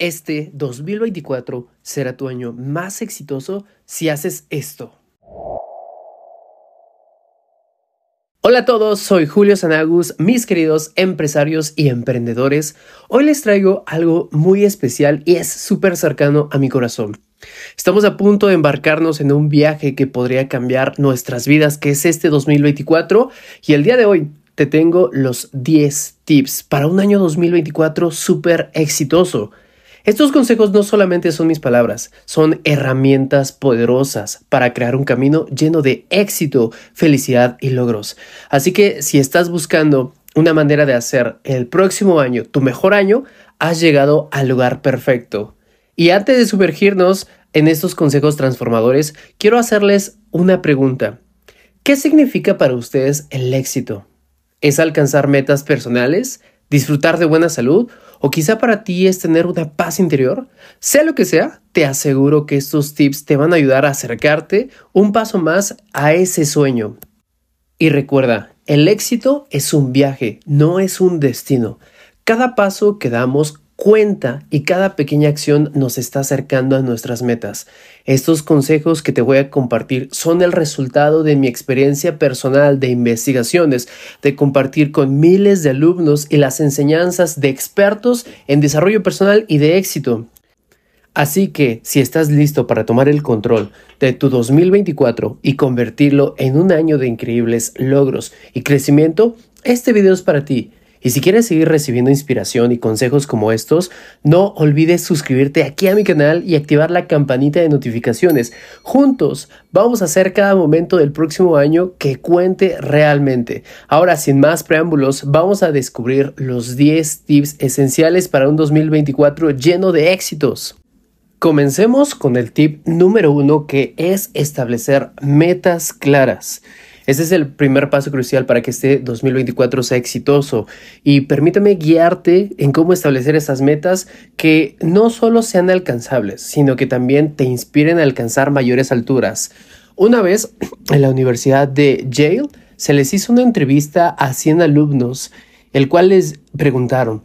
Este 2024 será tu año más exitoso si haces esto. Hola a todos, soy Julio Sanagus, mis queridos empresarios y emprendedores. Hoy les traigo algo muy especial y es súper cercano a mi corazón. Estamos a punto de embarcarnos en un viaje que podría cambiar nuestras vidas, que es este 2024, y el día de hoy te tengo los 10 tips para un año 2024 súper exitoso. Estos consejos no solamente son mis palabras, son herramientas poderosas para crear un camino lleno de éxito, felicidad y logros. Así que si estás buscando una manera de hacer el próximo año tu mejor año, has llegado al lugar perfecto. Y antes de sumergirnos en estos consejos transformadores, quiero hacerles una pregunta. ¿Qué significa para ustedes el éxito? ¿Es alcanzar metas personales? ¿Disfrutar de buena salud? o quizá para ti es tener una paz interior, sea lo que sea, te aseguro que estos tips te van a ayudar a acercarte un paso más a ese sueño. Y recuerda, el éxito es un viaje, no es un destino. Cada paso que damos cuenta y cada pequeña acción nos está acercando a nuestras metas. Estos consejos que te voy a compartir son el resultado de mi experiencia personal de investigaciones, de compartir con miles de alumnos y las enseñanzas de expertos en desarrollo personal y de éxito. Así que si estás listo para tomar el control de tu 2024 y convertirlo en un año de increíbles logros y crecimiento, este video es para ti. Y si quieres seguir recibiendo inspiración y consejos como estos, no olvides suscribirte aquí a mi canal y activar la campanita de notificaciones. Juntos vamos a hacer cada momento del próximo año que cuente realmente. Ahora, sin más preámbulos, vamos a descubrir los 10 tips esenciales para un 2024 lleno de éxitos. Comencemos con el tip número uno que es establecer metas claras. Ese es el primer paso crucial para que este 2024 sea exitoso y permítame guiarte en cómo establecer esas metas que no solo sean alcanzables, sino que también te inspiren a alcanzar mayores alturas. Una vez en la Universidad de Yale se les hizo una entrevista a 100 alumnos, el cual les preguntaron,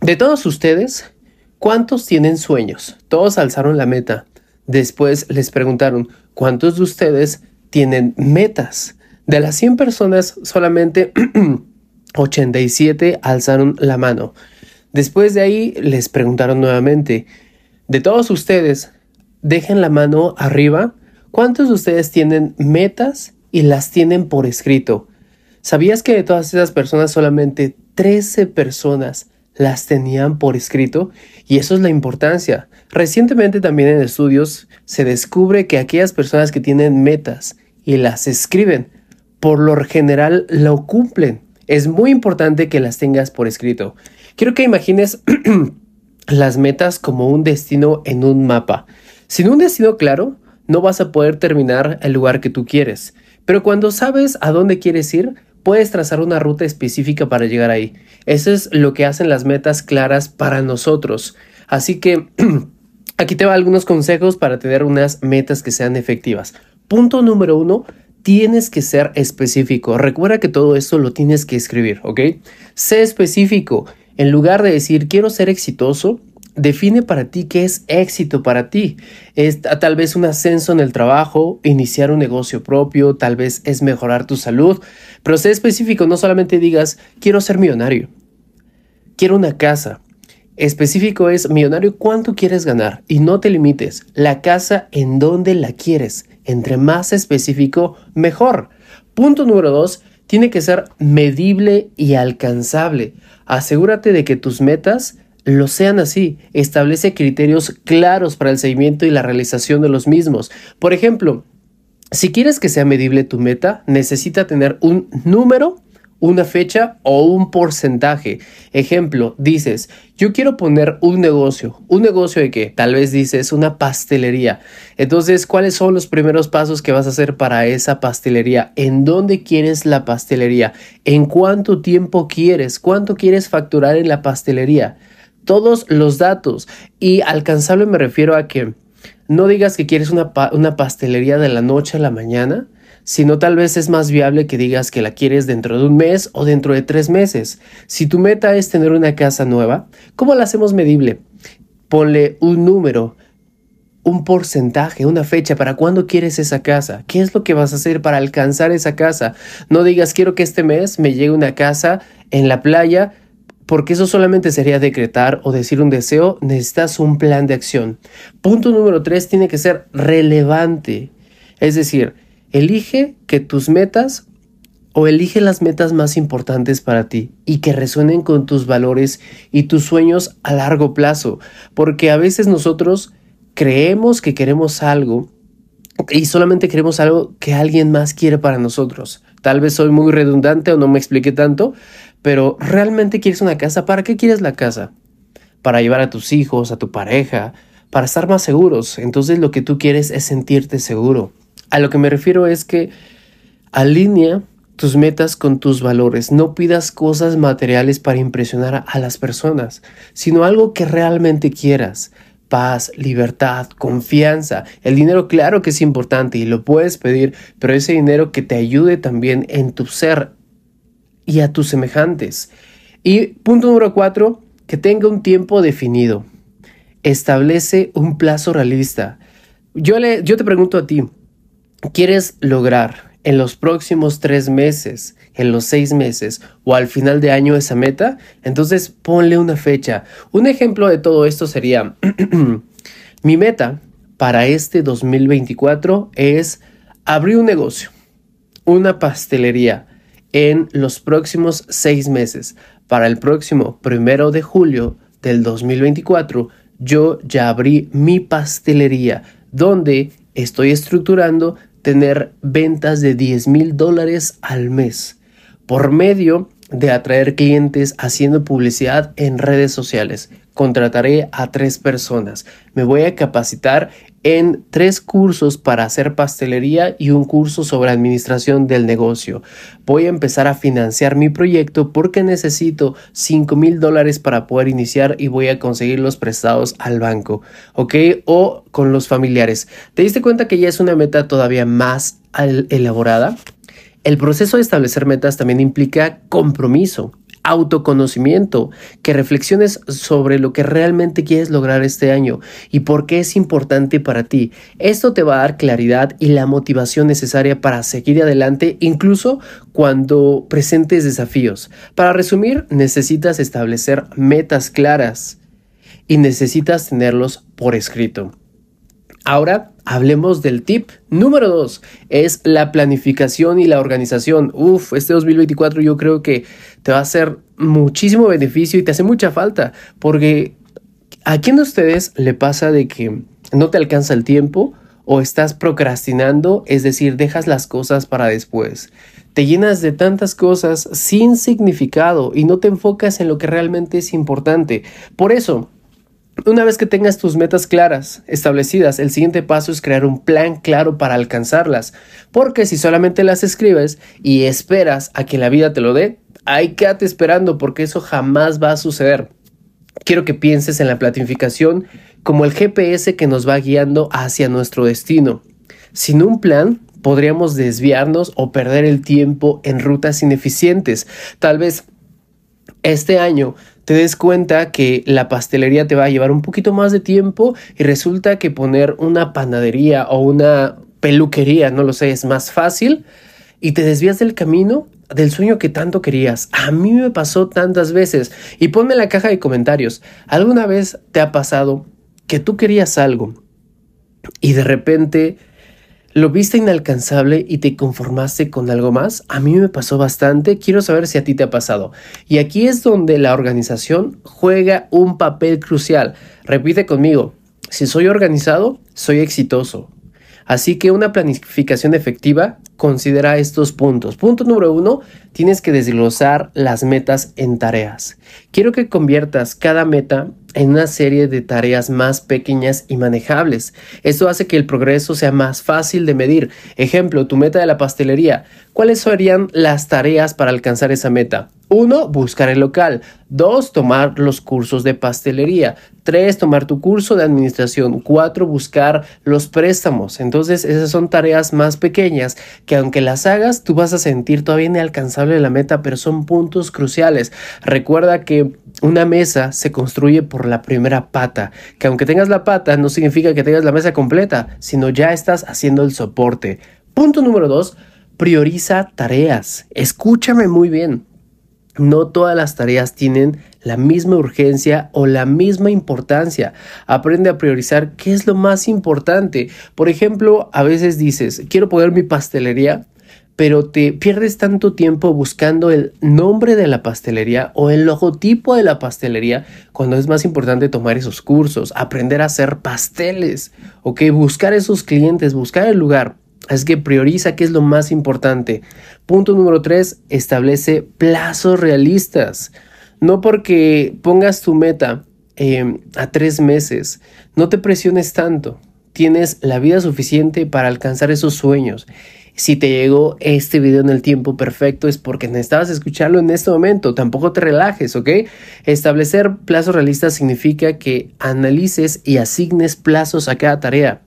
de todos ustedes, ¿cuántos tienen sueños? Todos alzaron la meta. Después les preguntaron, ¿cuántos de ustedes tienen metas? De las 100 personas, solamente 87 alzaron la mano. Después de ahí les preguntaron nuevamente, de todos ustedes, dejen la mano arriba, ¿cuántos de ustedes tienen metas y las tienen por escrito? ¿Sabías que de todas esas personas solamente 13 personas las tenían por escrito? Y eso es la importancia. Recientemente también en estudios se descubre que aquellas personas que tienen metas y las escriben por lo general lo cumplen. Es muy importante que las tengas por escrito. Quiero que imagines las metas como un destino en un mapa. Sin un destino claro, no vas a poder terminar el lugar que tú quieres. Pero cuando sabes a dónde quieres ir, puedes trazar una ruta específica para llegar ahí. Eso es lo que hacen las metas claras para nosotros. Así que aquí te va algunos consejos para tener unas metas que sean efectivas. Punto número uno, tienes que ser específico. Recuerda que todo esto lo tienes que escribir, ¿ok? Sé específico. En lugar de decir quiero ser exitoso, define para ti qué es éxito para ti. Es tal vez un ascenso en el trabajo, iniciar un negocio propio, tal vez es mejorar tu salud, pero sé específico, no solamente digas quiero ser millonario, quiero una casa. Específico es millonario cuánto quieres ganar y no te limites. La casa en dónde la quieres. Entre más específico, mejor. Punto número dos, tiene que ser medible y alcanzable. Asegúrate de que tus metas lo sean así. Establece criterios claros para el seguimiento y la realización de los mismos. Por ejemplo, si quieres que sea medible tu meta, necesita tener un número una fecha o un porcentaje. Ejemplo, dices, yo quiero poner un negocio. ¿Un negocio de qué? Tal vez dices una pastelería. Entonces, ¿cuáles son los primeros pasos que vas a hacer para esa pastelería? ¿En dónde quieres la pastelería? ¿En cuánto tiempo quieres? ¿Cuánto quieres facturar en la pastelería? Todos los datos. Y alcanzable me refiero a que no digas que quieres una, una pastelería de la noche a la mañana sino tal vez es más viable que digas que la quieres dentro de un mes o dentro de tres meses. Si tu meta es tener una casa nueva, ¿cómo la hacemos medible? Ponle un número, un porcentaje, una fecha para cuándo quieres esa casa. ¿Qué es lo que vas a hacer para alcanzar esa casa? No digas quiero que este mes me llegue una casa en la playa porque eso solamente sería decretar o decir un deseo, necesitas un plan de acción. Punto número tres, tiene que ser relevante. Es decir, elige que tus metas o elige las metas más importantes para ti y que resuenen con tus valores y tus sueños a largo plazo, porque a veces nosotros creemos que queremos algo y solamente queremos algo que alguien más quiere para nosotros. Tal vez soy muy redundante o no me expliqué tanto, pero realmente quieres una casa. ¿Para qué quieres la casa? Para llevar a tus hijos, a tu pareja, para estar más seguros. Entonces lo que tú quieres es sentirte seguro. A lo que me refiero es que alinea tus metas con tus valores. No pidas cosas materiales para impresionar a las personas, sino algo que realmente quieras paz, libertad, confianza. El dinero claro que es importante y lo puedes pedir, pero ese dinero que te ayude también en tu ser y a tus semejantes. Y punto número cuatro, que tenga un tiempo definido. Establece un plazo realista. Yo, le, yo te pregunto a ti, ¿quieres lograr en los próximos tres meses, en los seis meses o al final de año esa meta, entonces ponle una fecha. Un ejemplo de todo esto sería, mi meta para este 2024 es abrir un negocio, una pastelería en los próximos seis meses. Para el próximo primero de julio del 2024, yo ya abrí mi pastelería donde estoy estructurando tener ventas de 10 mil dólares al mes por medio de atraer clientes haciendo publicidad en redes sociales. Contrataré a tres personas. Me voy a capacitar en tres cursos para hacer pastelería y un curso sobre administración del negocio. Voy a empezar a financiar mi proyecto porque necesito 5 mil dólares para poder iniciar y voy a conseguir los prestados al banco, ¿ok? O con los familiares. ¿Te diste cuenta que ya es una meta todavía más elaborada? El proceso de establecer metas también implica compromiso autoconocimiento, que reflexiones sobre lo que realmente quieres lograr este año y por qué es importante para ti. Esto te va a dar claridad y la motivación necesaria para seguir adelante incluso cuando presentes desafíos. Para resumir, necesitas establecer metas claras y necesitas tenerlos por escrito. Ahora hablemos del tip número 2, es la planificación y la organización. Uf, este 2024 yo creo que te va a hacer muchísimo beneficio y te hace mucha falta, porque ¿a quién de ustedes le pasa de que no te alcanza el tiempo o estás procrastinando, es decir, dejas las cosas para después? Te llenas de tantas cosas sin significado y no te enfocas en lo que realmente es importante. Por eso, una vez que tengas tus metas claras, establecidas, el siguiente paso es crear un plan claro para alcanzarlas. Porque si solamente las escribes y esperas a que la vida te lo dé, ahí quédate esperando porque eso jamás va a suceder. Quiero que pienses en la planificación como el GPS que nos va guiando hacia nuestro destino. Sin un plan, podríamos desviarnos o perder el tiempo en rutas ineficientes. Tal vez este año te des cuenta que la pastelería te va a llevar un poquito más de tiempo y resulta que poner una panadería o una peluquería, no lo sé, es más fácil y te desvías del camino del sueño que tanto querías. A mí me pasó tantas veces y ponme en la caja de comentarios, ¿alguna vez te ha pasado que tú querías algo y de repente ¿Lo viste inalcanzable y te conformaste con algo más? A mí me pasó bastante, quiero saber si a ti te ha pasado. Y aquí es donde la organización juega un papel crucial. Repite conmigo, si soy organizado, soy exitoso. Así que una planificación efectiva considera estos puntos. Punto número uno, tienes que desglosar las metas en tareas. Quiero que conviertas cada meta en una serie de tareas más pequeñas y manejables. Esto hace que el progreso sea más fácil de medir. Ejemplo, tu meta de la pastelería. ¿Cuáles serían las tareas para alcanzar esa meta? Uno, buscar el local. Dos, tomar los cursos de pastelería. Tres, tomar tu curso de administración. Cuatro, buscar los préstamos. Entonces, esas son tareas más pequeñas que aunque las hagas, tú vas a sentir todavía inalcanzable la meta, pero son puntos cruciales. Recuerda que una mesa se construye por la primera pata, que aunque tengas la pata, no significa que tengas la mesa completa, sino ya estás haciendo el soporte. Punto número dos, prioriza tareas. Escúchame muy bien. No todas las tareas tienen la misma urgencia o la misma importancia. Aprende a priorizar qué es lo más importante. Por ejemplo, a veces dices, quiero poner mi pastelería, pero te pierdes tanto tiempo buscando el nombre de la pastelería o el logotipo de la pastelería cuando es más importante tomar esos cursos, aprender a hacer pasteles, ok, buscar esos clientes, buscar el lugar. Es que prioriza qué es lo más importante. Punto número tres, establece plazos realistas. No porque pongas tu meta em, a tres meses, no te presiones tanto. Tienes la vida suficiente para alcanzar esos sueños. Si te llegó este video en el tiempo perfecto es porque necesitabas escucharlo en este momento. Tampoco te relajes, ¿ok? Establecer plazos realistas significa que analices y asignes plazos a cada tarea.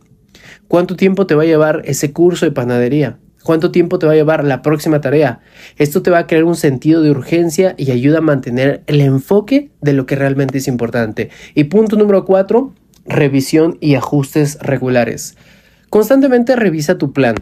¿Cuánto tiempo te va a llevar ese curso de panadería? ¿Cuánto tiempo te va a llevar la próxima tarea? Esto te va a crear un sentido de urgencia y ayuda a mantener el enfoque de lo que realmente es importante. Y punto número cuatro, revisión y ajustes regulares. Constantemente revisa tu plan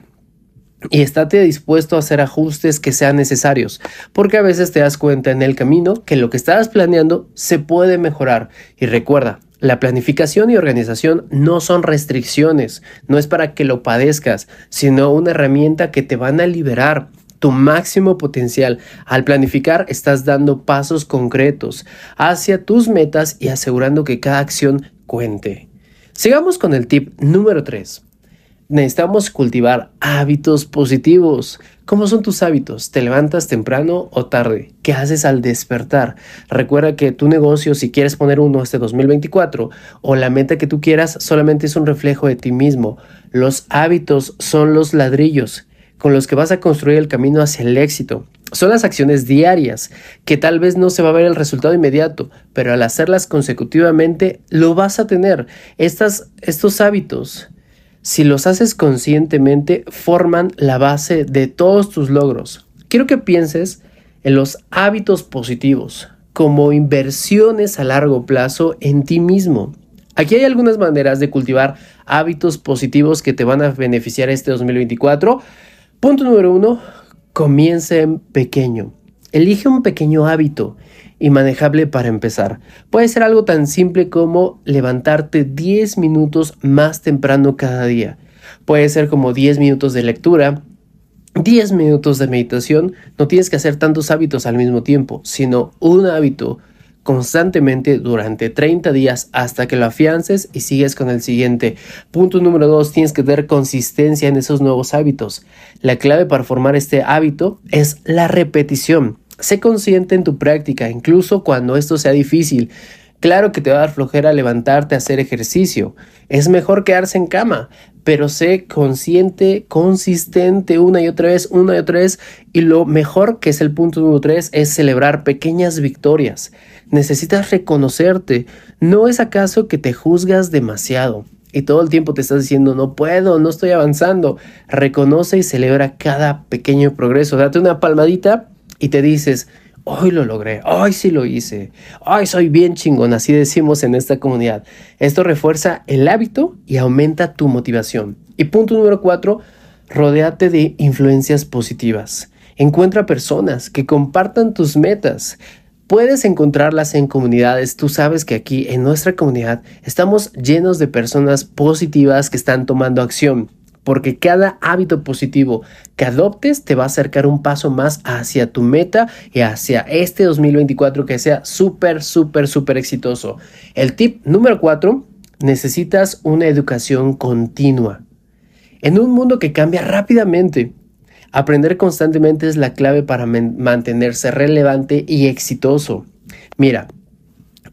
y estate dispuesto a hacer ajustes que sean necesarios, porque a veces te das cuenta en el camino que lo que estabas planeando se puede mejorar. Y recuerda, la planificación y organización no son restricciones, no es para que lo padezcas, sino una herramienta que te van a liberar tu máximo potencial. Al planificar estás dando pasos concretos hacia tus metas y asegurando que cada acción cuente. Sigamos con el tip número 3 necesitamos cultivar hábitos positivos. ¿Cómo son tus hábitos? ¿Te levantas temprano o tarde? ¿Qué haces al despertar? Recuerda que tu negocio, si quieres poner uno este 2024 o la meta que tú quieras, solamente es un reflejo de ti mismo. Los hábitos son los ladrillos con los que vas a construir el camino hacia el éxito. Son las acciones diarias, que tal vez no se va a ver el resultado inmediato, pero al hacerlas consecutivamente lo vas a tener. Estas, estos hábitos si los haces conscientemente, forman la base de todos tus logros. Quiero que pienses en los hábitos positivos como inversiones a largo plazo en ti mismo. Aquí hay algunas maneras de cultivar hábitos positivos que te van a beneficiar este 2024. Punto número uno, comienza en pequeño. Elige un pequeño hábito y manejable para empezar. Puede ser algo tan simple como levantarte 10 minutos más temprano cada día. Puede ser como 10 minutos de lectura, 10 minutos de meditación. No tienes que hacer tantos hábitos al mismo tiempo, sino un hábito constantemente durante 30 días hasta que lo afiances y sigues con el siguiente. Punto número 2, tienes que tener consistencia en esos nuevos hábitos. La clave para formar este hábito es la repetición. Sé consciente en tu práctica, incluso cuando esto sea difícil. Claro que te va a dar flojera levantarte a hacer ejercicio. Es mejor quedarse en cama, pero sé consciente, consistente una y otra vez, una y otra vez. Y lo mejor, que es el punto número tres, es celebrar pequeñas victorias. Necesitas reconocerte. ¿No es acaso que te juzgas demasiado? Y todo el tiempo te estás diciendo, no puedo, no estoy avanzando. Reconoce y celebra cada pequeño progreso. Date una palmadita y te dices, hoy lo logré, hoy sí lo hice, hoy soy bien chingón, así decimos en esta comunidad. Esto refuerza el hábito y aumenta tu motivación. Y punto número cuatro, rodéate de influencias positivas. Encuentra personas que compartan tus metas. Puedes encontrarlas en comunidades. Tú sabes que aquí en nuestra comunidad estamos llenos de personas positivas que están tomando acción porque cada hábito positivo que adoptes te va a acercar un paso más hacia tu meta y hacia este 2024 que sea súper, súper, súper exitoso. El tip número 4, necesitas una educación continua. En un mundo que cambia rápidamente, aprender constantemente es la clave para mantenerse relevante y exitoso. Mira,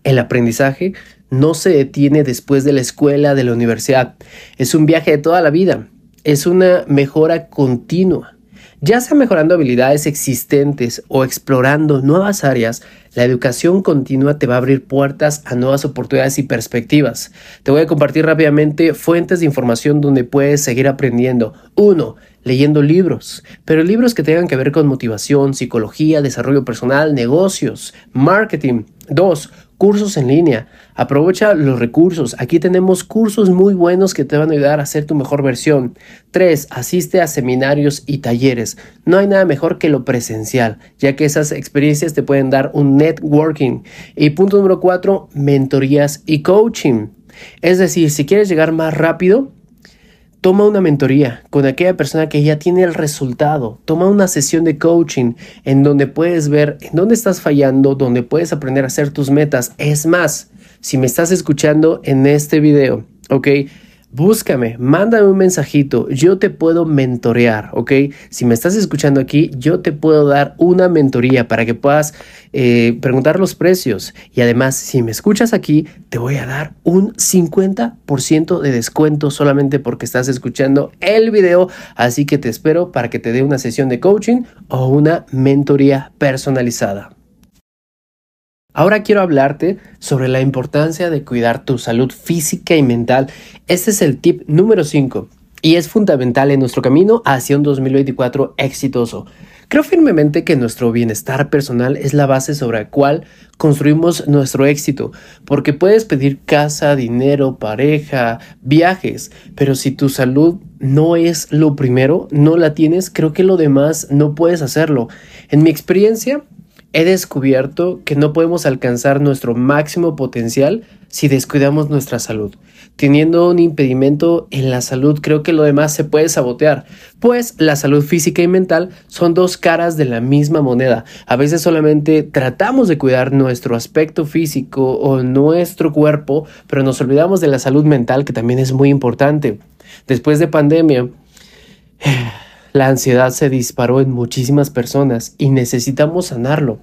el aprendizaje no se detiene después de la escuela, de la universidad. Es un viaje de toda la vida es una mejora continua. Ya sea mejorando habilidades existentes o explorando nuevas áreas, la educación continua te va a abrir puertas a nuevas oportunidades y perspectivas. Te voy a compartir rápidamente fuentes de información donde puedes seguir aprendiendo. 1 leyendo libros, pero libros que tengan que ver con motivación, psicología, desarrollo personal, negocios, marketing. Dos, cursos en línea. Aprovecha los recursos. Aquí tenemos cursos muy buenos que te van a ayudar a ser tu mejor versión. 3. Asiste a seminarios y talleres. No hay nada mejor que lo presencial, ya que esas experiencias te pueden dar un networking. Y punto número 4. Mentorías y coaching. Es decir, si quieres llegar más rápido, Toma una mentoría con aquella persona que ya tiene el resultado. Toma una sesión de coaching en donde puedes ver en dónde estás fallando, donde puedes aprender a hacer tus metas. Es más, si me estás escuchando en este video, ¿ok? Búscame, mándame un mensajito, yo te puedo mentorear, ¿ok? Si me estás escuchando aquí, yo te puedo dar una mentoría para que puedas eh, preguntar los precios. Y además, si me escuchas aquí, te voy a dar un 50% de descuento solamente porque estás escuchando el video. Así que te espero para que te dé una sesión de coaching o una mentoría personalizada. Ahora quiero hablarte sobre la importancia de cuidar tu salud física y mental. Este es el tip número 5 y es fundamental en nuestro camino hacia un 2024 exitoso. Creo firmemente que nuestro bienestar personal es la base sobre la cual construimos nuestro éxito, porque puedes pedir casa, dinero, pareja, viajes, pero si tu salud no es lo primero, no la tienes, creo que lo demás no puedes hacerlo. En mi experiencia, he descubierto que no podemos alcanzar nuestro máximo potencial si descuidamos nuestra salud. Teniendo un impedimento en la salud, creo que lo demás se puede sabotear, pues la salud física y mental son dos caras de la misma moneda. A veces solamente tratamos de cuidar nuestro aspecto físico o nuestro cuerpo, pero nos olvidamos de la salud mental, que también es muy importante. Después de pandemia, la ansiedad se disparó en muchísimas personas y necesitamos sanarlo,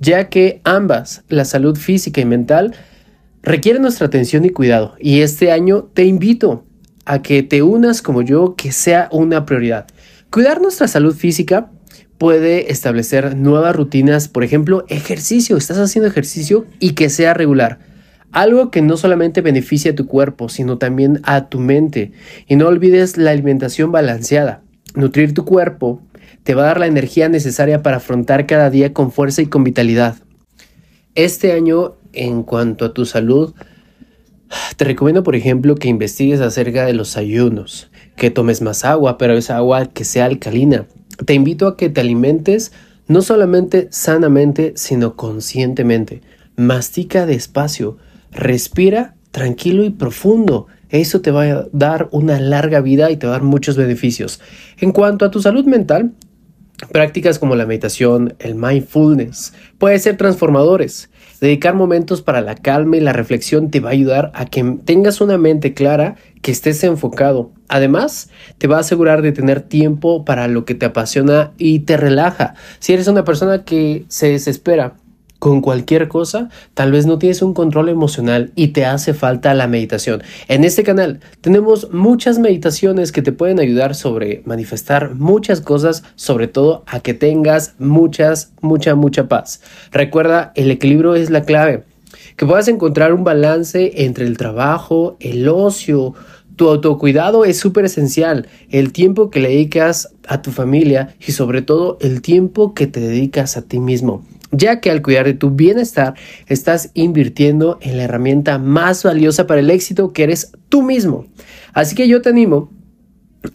ya que ambas, la salud física y mental, requieren nuestra atención y cuidado. Y este año te invito a que te unas como yo, que sea una prioridad. Cuidar nuestra salud física puede establecer nuevas rutinas, por ejemplo, ejercicio, estás haciendo ejercicio y que sea regular. Algo que no solamente beneficia a tu cuerpo, sino también a tu mente. Y no olvides la alimentación balanceada. Nutrir tu cuerpo te va a dar la energía necesaria para afrontar cada día con fuerza y con vitalidad. Este año, en cuanto a tu salud, te recomiendo, por ejemplo, que investigues acerca de los ayunos, que tomes más agua, pero esa agua que sea alcalina. Te invito a que te alimentes no solamente sanamente, sino conscientemente. Mastica despacio, respira tranquilo y profundo eso te va a dar una larga vida y te va a dar muchos beneficios. En cuanto a tu salud mental, prácticas como la meditación, el mindfulness, pueden ser transformadores. Dedicar momentos para la calma y la reflexión te va a ayudar a que tengas una mente clara, que estés enfocado. Además, te va a asegurar de tener tiempo para lo que te apasiona y te relaja. Si eres una persona que se desespera, con cualquier cosa, tal vez no tienes un control emocional y te hace falta la meditación. En este canal tenemos muchas meditaciones que te pueden ayudar sobre manifestar muchas cosas, sobre todo a que tengas muchas, mucha, mucha paz. Recuerda, el equilibrio es la clave. Que puedas encontrar un balance entre el trabajo, el ocio, tu autocuidado es súper esencial. El tiempo que le dedicas a tu familia y sobre todo el tiempo que te dedicas a ti mismo ya que al cuidar de tu bienestar estás invirtiendo en la herramienta más valiosa para el éxito que eres tú mismo. Así que yo te animo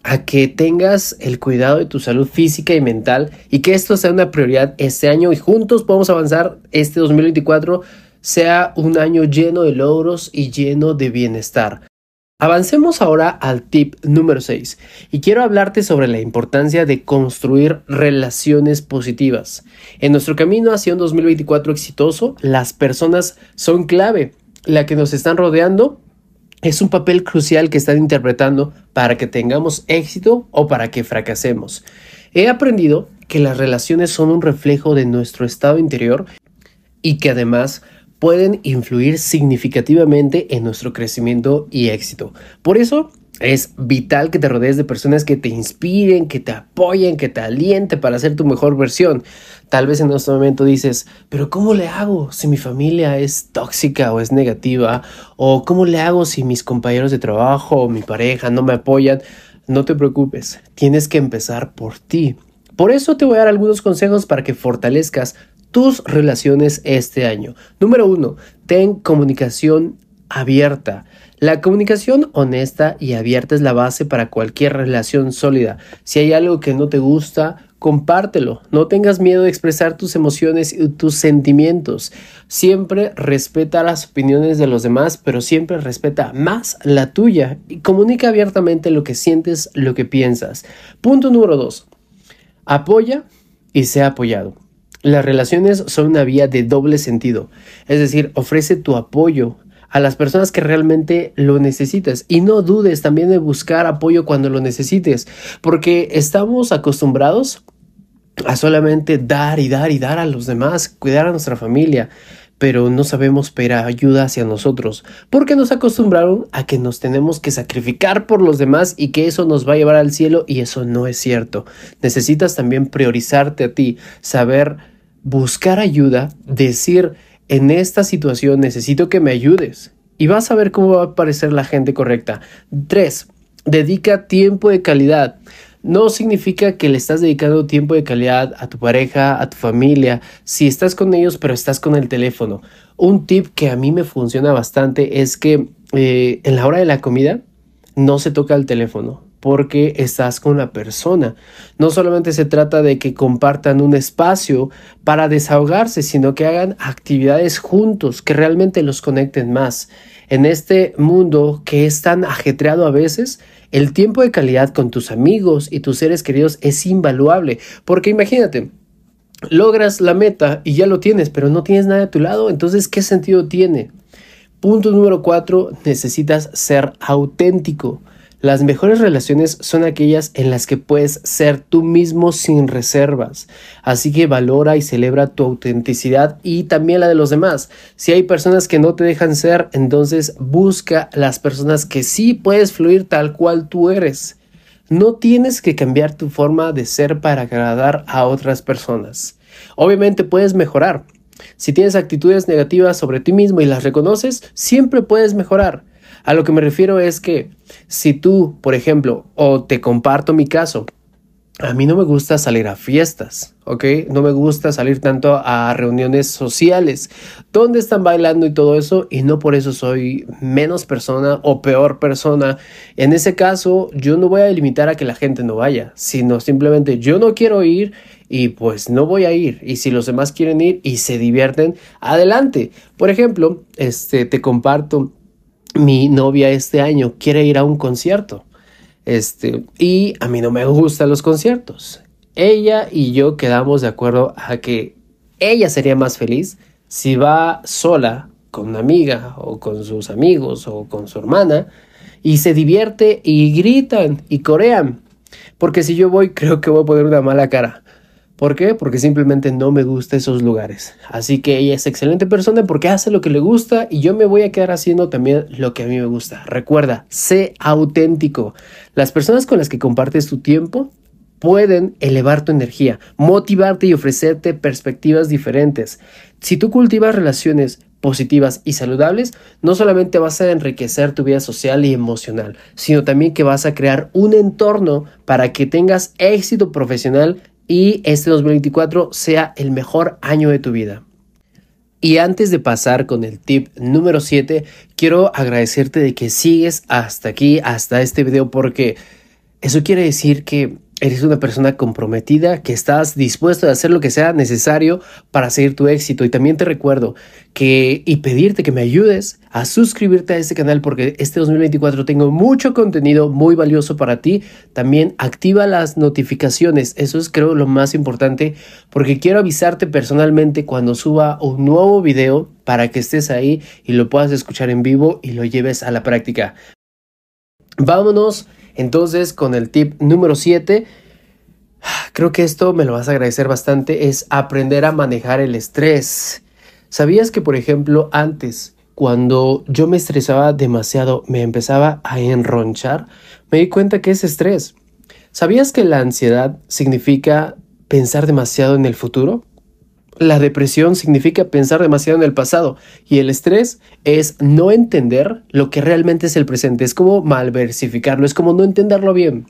a que tengas el cuidado de tu salud física y mental y que esto sea una prioridad este año y juntos podamos avanzar este 2024 sea un año lleno de logros y lleno de bienestar. Avancemos ahora al tip número 6 y quiero hablarte sobre la importancia de construir relaciones positivas. En nuestro camino hacia un 2024 exitoso, las personas son clave. La que nos están rodeando es un papel crucial que están interpretando para que tengamos éxito o para que fracasemos. He aprendido que las relaciones son un reflejo de nuestro estado interior y que además pueden influir significativamente en nuestro crecimiento y éxito. Por eso Es vital que te rodees de personas que te inspiren, que te apoyen, que te alienten para ser tu mejor versión. Tal vez en este momento dices, pero ¿cómo le hago si mi familia es tóxica o es negativa? ¿O cómo le hago si mis compañeros de trabajo o mi pareja no me apoyan? No te preocupes, tienes que empezar por ti. Por eso te voy a dar algunos consejos para que fortalezcas tus relaciones este año. Número uno, ten comunicación abierta. La comunicación honesta y abierta es la base para cualquier relación sólida. Si hay algo que no te gusta, compártelo. No tengas miedo de expresar tus emociones y tus sentimientos. Siempre respeta las opiniones de los demás, pero siempre respeta más la tuya y comunica abiertamente lo que sientes, lo que piensas. Punto número dos. Apoya y sea apoyado. Las relaciones son una vía de doble sentido, es decir, ofrece tu apoyo a las personas que realmente lo necesitas. Y no dudes también de buscar apoyo cuando lo necesites, porque estamos acostumbrados a solamente dar y dar y dar a los demás, cuidar a nuestra familia, pero no sabemos pedir ayuda hacia nosotros, porque nos acostumbraron a que nos tenemos que sacrificar por los demás y que eso nos va a llevar al cielo y eso no es cierto. Necesitas también priorizarte a ti, saber buscar ayuda, decir, en esta situación necesito que me ayudes. Y vas a ver cómo va a aparecer la gente correcta. 3. Dedica tiempo de calidad. No significa que le estás dedicando tiempo de calidad a tu pareja, a tu familia, si estás con ellos pero estás con el teléfono. Un tip que a mí me funciona bastante es que eh, en la hora de la comida no se toca el teléfono porque estás con la persona. No solamente se trata de que compartan un espacio para desahogarse, sino que hagan actividades juntos que realmente los conecten más. En este mundo que es tan ajetreado a veces, el tiempo de calidad con tus amigos y tus seres queridos es invaluable, porque imagínate, logras la meta y ya lo tienes, pero no tienes nada a tu lado, entonces, ¿qué sentido tiene? Punto número cuatro, necesitas ser auténtico. Las mejores relaciones son aquellas en las que puedes ser tú mismo sin reservas. Así que valora y celebra tu autenticidad y también la de los demás. Si hay personas que no te dejan ser, entonces busca las personas que sí puedes fluir tal cual tú eres. No tienes que cambiar tu forma de ser para agradar a otras personas. Obviamente puedes mejorar. Si tienes actitudes negativas sobre ti mismo y las reconoces, siempre puedes mejorar. A lo que me refiero es que si tú, por ejemplo, o te comparto mi caso, a mí no me gusta salir a fiestas, ¿ok? No me gusta salir tanto a reuniones sociales donde están bailando y todo eso y no por eso soy menos persona o peor persona. En ese caso, yo no voy a limitar a que la gente no vaya, sino simplemente yo no quiero ir y pues no voy a ir. Y si los demás quieren ir y se divierten, adelante. Por ejemplo, este te comparto mi novia este año quiere ir a un concierto. Este, y a mí no me gustan los conciertos. Ella y yo quedamos de acuerdo a que ella sería más feliz si va sola con una amiga o con sus amigos o con su hermana y se divierte y gritan y corean. Porque si yo voy creo que voy a poner una mala cara. ¿Por qué? Porque simplemente no me gusta esos lugares. Así que ella es excelente persona porque hace lo que le gusta y yo me voy a quedar haciendo también lo que a mí me gusta. Recuerda, sé auténtico. Las personas con las que compartes tu tiempo pueden elevar tu energía, motivarte y ofrecerte perspectivas diferentes. Si tú cultivas relaciones positivas y saludables, no solamente vas a enriquecer tu vida social y emocional, sino también que vas a crear un entorno para que tengas éxito profesional y este 2024 sea el mejor año de tu vida. Y antes de pasar con el tip número 7, quiero agradecerte de que sigues hasta aquí, hasta este video, porque eso quiere decir que Eres una persona comprometida, que estás dispuesto a hacer lo que sea necesario para seguir tu éxito. Y también te recuerdo que y pedirte que me ayudes a suscribirte a este canal porque este 2024 tengo mucho contenido muy valioso para ti. También activa las notificaciones. Eso es creo lo más importante porque quiero avisarte personalmente cuando suba un nuevo video para que estés ahí y lo puedas escuchar en vivo y lo lleves a la práctica. Vámonos entonces, con el tip número 7, creo que esto me lo vas a agradecer bastante, es aprender a manejar el estrés. ¿Sabías que, por ejemplo, antes cuando yo me estresaba demasiado, me empezaba a enronchar, me di cuenta que es estrés. ¿Sabías que la ansiedad significa pensar demasiado en el futuro? La depresión significa pensar demasiado en el pasado y el estrés es no entender lo que realmente es el presente, es como malversificarlo, es como no entenderlo bien.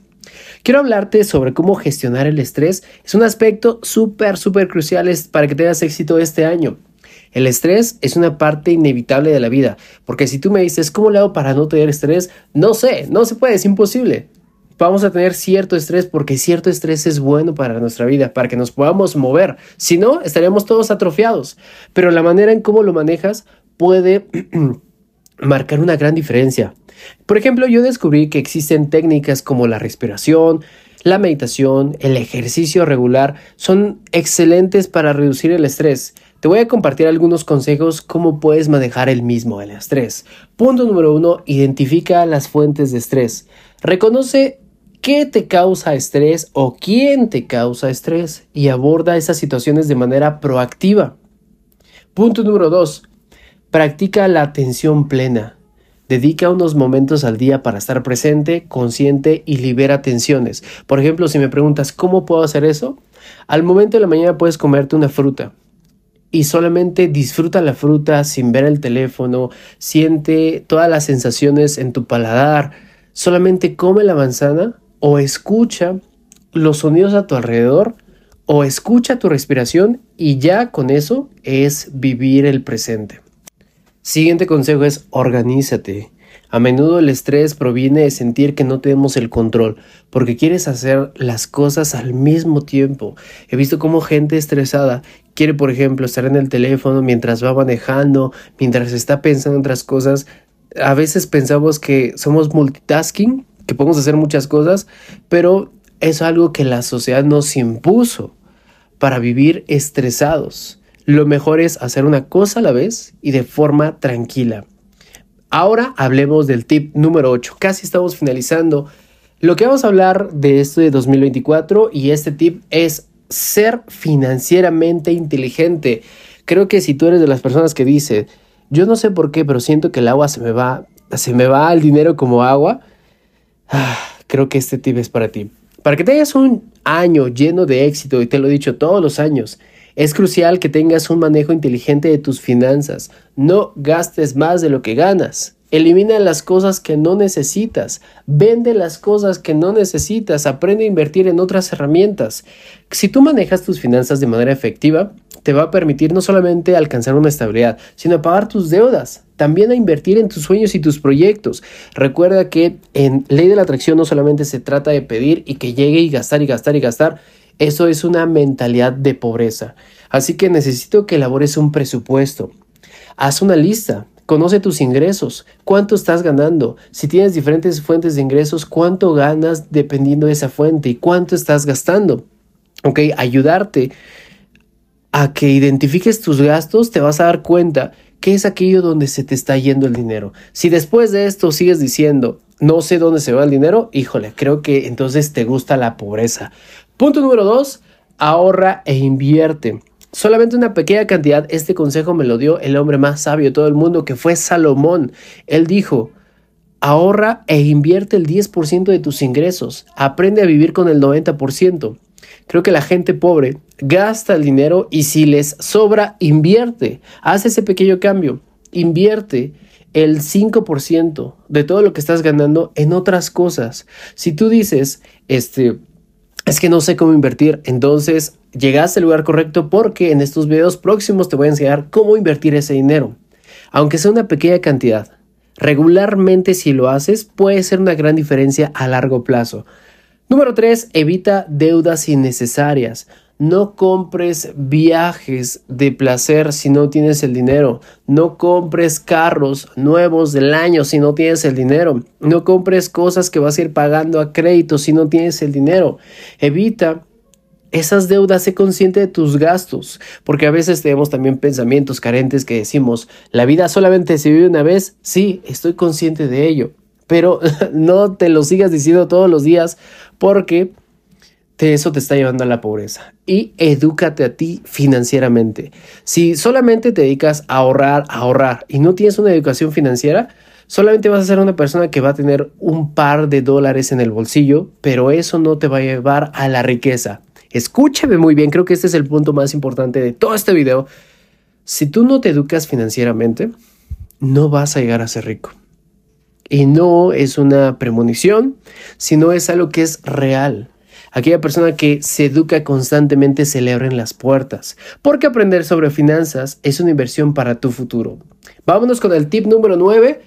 Quiero hablarte sobre cómo gestionar el estrés, es un aspecto súper, súper crucial para que tengas éxito este año. El estrés es una parte inevitable de la vida, porque si tú me dices, ¿cómo le hago para no tener estrés? No sé, no se puede, es imposible. Vamos a tener cierto estrés porque cierto estrés es bueno para nuestra vida, para que nos podamos mover. Si no, estaríamos todos atrofiados. Pero la manera en cómo lo manejas puede marcar una gran diferencia. Por ejemplo, yo descubrí que existen técnicas como la respiración, la meditación, el ejercicio regular, son excelentes para reducir el estrés. Te voy a compartir algunos consejos cómo puedes manejar el mismo, el estrés. Punto número uno, identifica las fuentes de estrés. Reconoce qué te causa estrés o quién te causa estrés y aborda esas situaciones de manera proactiva. Punto número dos, practica la atención plena. Dedica unos momentos al día para estar presente, consciente y libera tensiones. Por ejemplo, si me preguntas cómo puedo hacer eso, al momento de la mañana puedes comerte una fruta y solamente disfruta la fruta sin ver el teléfono, siente todas las sensaciones en tu paladar, solamente come la manzana o escucha los sonidos a tu alrededor o escucha tu respiración y ya con eso es vivir el presente. Siguiente consejo es organízate. A menudo el estrés proviene de sentir que no tenemos el control, porque quieres hacer las cosas al mismo tiempo. He visto cómo gente estresada quiere, por ejemplo, estar en el teléfono mientras va manejando, mientras está pensando en otras cosas. A veces pensamos que somos multitasking, que podemos hacer muchas cosas, pero es algo que la sociedad nos impuso para vivir estresados. Lo mejor es hacer una cosa a la vez y de forma tranquila. Ahora hablemos del tip número 8. Casi estamos finalizando. Lo que vamos a hablar de esto de 2024 y este tip es ser financieramente inteligente. Creo que si tú eres de las personas que dice, yo no sé por qué, pero siento que el agua se me va, se me va el dinero como agua, ah, creo que este tip es para ti. Para que tengas un año lleno de éxito, y te lo he dicho todos los años, es crucial que tengas un manejo inteligente de tus finanzas. No gastes más de lo que ganas. Elimina las cosas que no necesitas. Vende las cosas que no necesitas. Aprende a invertir en otras herramientas. Si tú manejas tus finanzas de manera efectiva, te va a permitir no solamente alcanzar una estabilidad, sino pagar tus deudas, también a invertir en tus sueños y tus proyectos. Recuerda que en ley de la atracción no solamente se trata de pedir y que llegue y gastar y gastar y gastar, eso es una mentalidad de pobreza. Así que necesito que elabores un presupuesto. Haz una lista. Conoce tus ingresos, cuánto estás ganando, si tienes diferentes fuentes de ingresos, cuánto ganas dependiendo de esa fuente y cuánto estás gastando. Ok, ayudarte a que identifiques tus gastos, te vas a dar cuenta que es aquello donde se te está yendo el dinero. Si después de esto sigues diciendo, no sé dónde se va el dinero, híjole, creo que entonces te gusta la pobreza. Punto número dos, ahorra e invierte. Solamente una pequeña cantidad, este consejo me lo dio el hombre más sabio de todo el mundo, que fue Salomón. Él dijo, ahorra e invierte el 10% de tus ingresos, aprende a vivir con el 90%. Creo que la gente pobre gasta el dinero y si les sobra, invierte. Haz ese pequeño cambio. Invierte el 5% de todo lo que estás ganando en otras cosas. Si tú dices, este, es que no sé cómo invertir. Entonces, llegaste al lugar correcto porque en estos videos próximos te voy a enseñar cómo invertir ese dinero. Aunque sea una pequeña cantidad, regularmente si lo haces puede ser una gran diferencia a largo plazo. Número 3. Evita deudas innecesarias. No compres viajes de placer si no tienes el dinero. No compres carros nuevos del año si no tienes el dinero. No compres cosas que vas a ir pagando a crédito si no tienes el dinero. Evita esas deudas, sé consciente de tus gastos, porque a veces tenemos también pensamientos carentes que decimos, la vida solamente se vive una vez, sí, estoy consciente de ello, pero no te lo sigas diciendo todos los días porque eso te está llevando a la pobreza. Y edúcate a ti financieramente. Si solamente te dedicas a ahorrar, a ahorrar y no tienes una educación financiera, solamente vas a ser una persona que va a tener un par de dólares en el bolsillo, pero eso no te va a llevar a la riqueza. Escúchame muy bien, creo que este es el punto más importante de todo este video. Si tú no te educas financieramente, no vas a llegar a ser rico. Y no es una premonición, sino es algo que es real. Aquella persona que se educa constantemente se le abren las puertas, porque aprender sobre finanzas es una inversión para tu futuro. Vámonos con el tip número 9,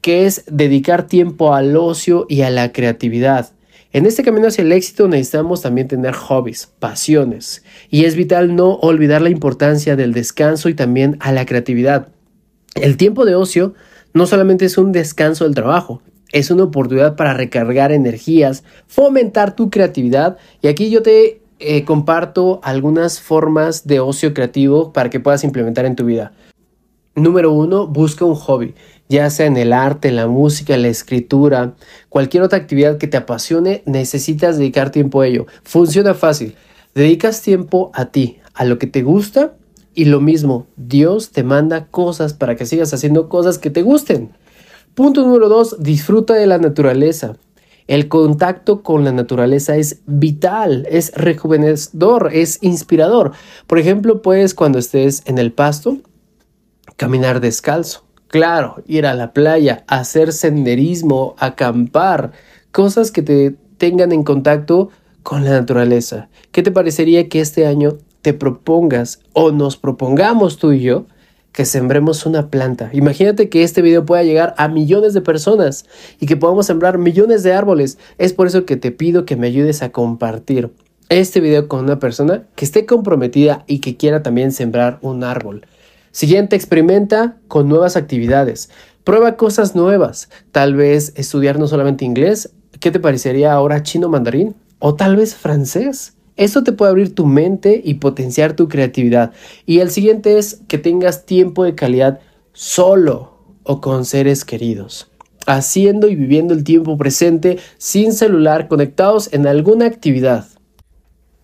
que es dedicar tiempo al ocio y a la creatividad. En este camino hacia el éxito necesitamos también tener hobbies, pasiones, y es vital no olvidar la importancia del descanso y también a la creatividad. El tiempo de ocio no solamente es un descanso del trabajo, es una oportunidad para recargar energías, fomentar tu creatividad y aquí yo te eh, comparto algunas formas de ocio creativo para que puedas implementar en tu vida. Número uno, busca un hobby, ya sea en el arte, la música, la escritura, cualquier otra actividad que te apasione, necesitas dedicar tiempo a ello. Funciona fácil. Dedicas tiempo a ti, a lo que te gusta y lo mismo, Dios te manda cosas para que sigas haciendo cosas que te gusten. Punto número dos, disfruta de la naturaleza. El contacto con la naturaleza es vital, es rejuvenecedor, es inspirador. Por ejemplo, puedes cuando estés en el pasto, caminar descalzo. Claro, ir a la playa, hacer senderismo, acampar, cosas que te tengan en contacto con la naturaleza. ¿Qué te parecería que este año te propongas o nos propongamos tú y yo que sembremos una planta. Imagínate que este video pueda llegar a millones de personas y que podamos sembrar millones de árboles. Es por eso que te pido que me ayudes a compartir este video con una persona que esté comprometida y que quiera también sembrar un árbol. Siguiente, experimenta con nuevas actividades. Prueba cosas nuevas. Tal vez estudiar no solamente inglés. ¿Qué te parecería ahora chino mandarín? O tal vez francés. Eso te puede abrir tu mente y potenciar tu creatividad. Y el siguiente es que tengas tiempo de calidad solo o con seres queridos. Haciendo y viviendo el tiempo presente sin celular conectados en alguna actividad.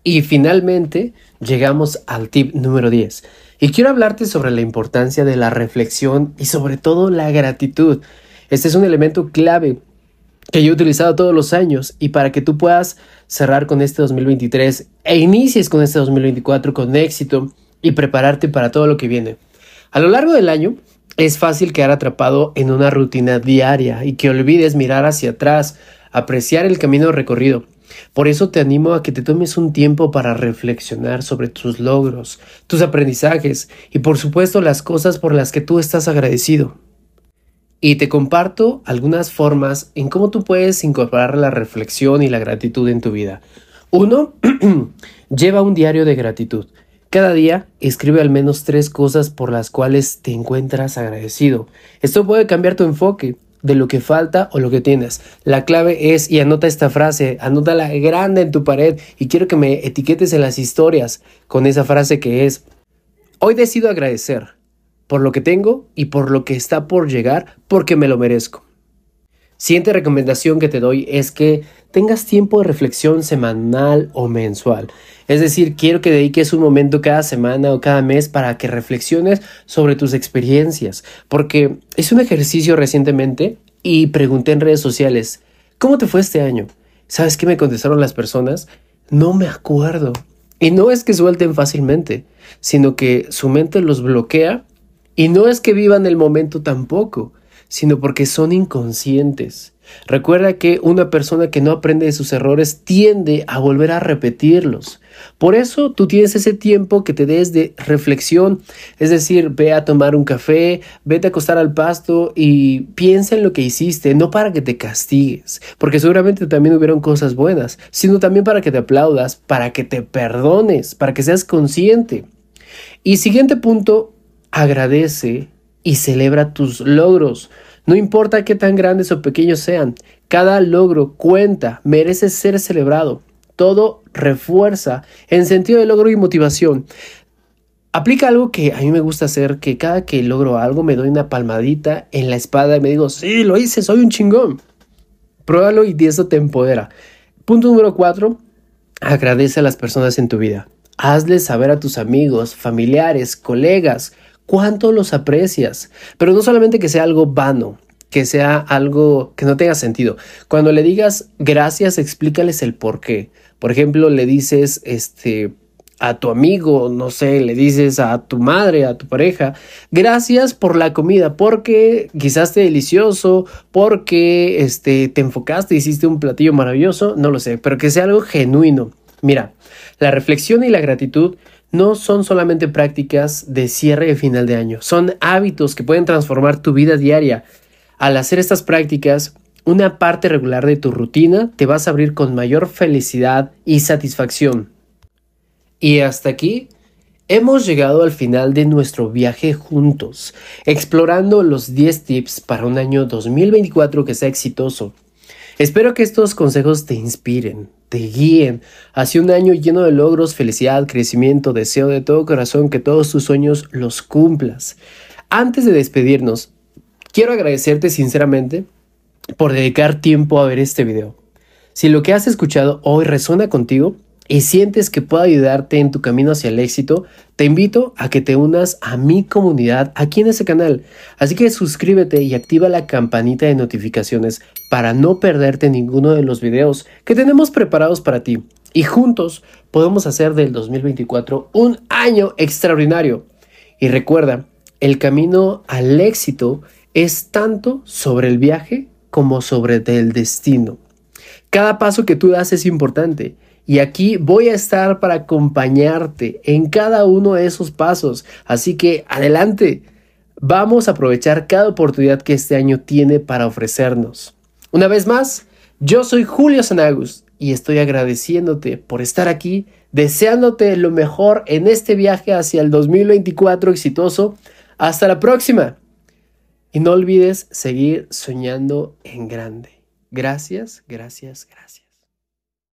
Y finalmente llegamos al tip número 10. Y quiero hablarte sobre la importancia de la reflexión y sobre todo la gratitud. Este es un elemento clave que yo he utilizado todos los años y para que tú puedas cerrar con este 2023 e inicies con este 2024 con éxito y prepararte para todo lo que viene. A lo largo del año es fácil quedar atrapado en una rutina diaria y que olvides mirar hacia atrás, apreciar el camino recorrido. Por eso te animo a que te tomes un tiempo para reflexionar sobre tus logros, tus aprendizajes y por supuesto las cosas por las que tú estás agradecido. Y te comparto algunas formas en cómo tú puedes incorporar la reflexión y la gratitud en tu vida. Uno, lleva un diario de gratitud. Cada día escribe al menos tres cosas por las cuales te encuentras agradecido. Esto puede cambiar tu enfoque de lo que falta o lo que tienes. La clave es, y anota esta frase, anótala grande en tu pared y quiero que me etiquetes en las historias con esa frase que es, hoy decido agradecer por lo que tengo y por lo que está por llegar, porque me lo merezco. Siguiente recomendación que te doy es que tengas tiempo de reflexión semanal o mensual. Es decir, quiero que dediques un momento cada semana o cada mes para que reflexiones sobre tus experiencias, porque es un ejercicio recientemente y pregunté en redes sociales, ¿cómo te fue este año? ¿Sabes qué me contestaron las personas? No me acuerdo. Y no es que suelten fácilmente, sino que su mente los bloquea y no es que vivan el momento tampoco, sino porque son inconscientes. Recuerda que una persona que no aprende de sus errores tiende a volver a repetirlos. Por eso tú tienes ese tiempo que te des de reflexión, es decir, ve a tomar un café, vete a acostar al pasto y piensa en lo que hiciste, no para que te castigues, porque seguramente también hubieron cosas buenas, sino también para que te aplaudas, para que te perdones, para que seas consciente. Y siguiente punto, agradece y celebra tus logros. No importa qué tan grandes o pequeños sean, cada logro cuenta, merece ser celebrado. Todo refuerza en sentido de logro y motivación. Aplica algo que a mí me gusta hacer, que cada que logro algo me doy una palmadita en la espada y me digo, sí, lo hice, soy un chingón. Pruébalo y eso te empodera. Punto número cuatro, agradece a las personas en tu vida. Hazles saber a tus amigos, familiares, colegas, cuánto los aprecias. Pero no solamente que sea algo vano, que sea algo que no tenga sentido. Cuando le digas gracias, explícales el por qué. Por ejemplo, le dices, este, a tu amigo, no sé, le dices a tu madre, a tu pareja, gracias por la comida, porque quizás esté delicioso, porque este, te enfocaste, hiciste un platillo maravilloso, no lo sé, pero que sea algo genuino. Mira, la reflexión y la gratitud no son solamente prácticas de cierre de final de año, son hábitos que pueden transformar tu vida diaria. Al hacer estas prácticas, una parte regular de tu rutina te vas a abrir con mayor felicidad y satisfacción. Y hasta aquí hemos llegado al final de nuestro viaje juntos, explorando los 10 tips para un año 2024 que sea exitoso. Espero que estos consejos te inspiren, te guíen hacia un año lleno de logros, felicidad, crecimiento, deseo de todo corazón que todos tus sueños los cumplas. Antes de despedirnos, quiero agradecerte sinceramente por dedicar tiempo a ver este video. Si lo que has escuchado hoy resuena contigo, y sientes que puedo ayudarte en tu camino hacia el éxito, te invito a que te unas a mi comunidad aquí en ese canal. Así que suscríbete y activa la campanita de notificaciones para no perderte ninguno de los videos que tenemos preparados para ti. Y juntos podemos hacer del 2024 un año extraordinario. Y recuerda, el camino al éxito es tanto sobre el viaje como sobre el destino. Cada paso que tú das es importante y aquí voy a estar para acompañarte en cada uno de esos pasos. Así que adelante, vamos a aprovechar cada oportunidad que este año tiene para ofrecernos. Una vez más, yo soy Julio Sanagus y estoy agradeciéndote por estar aquí, deseándote lo mejor en este viaje hacia el 2024 exitoso. Hasta la próxima. Y no olvides seguir soñando en grande. Gracias, gracias, gracias.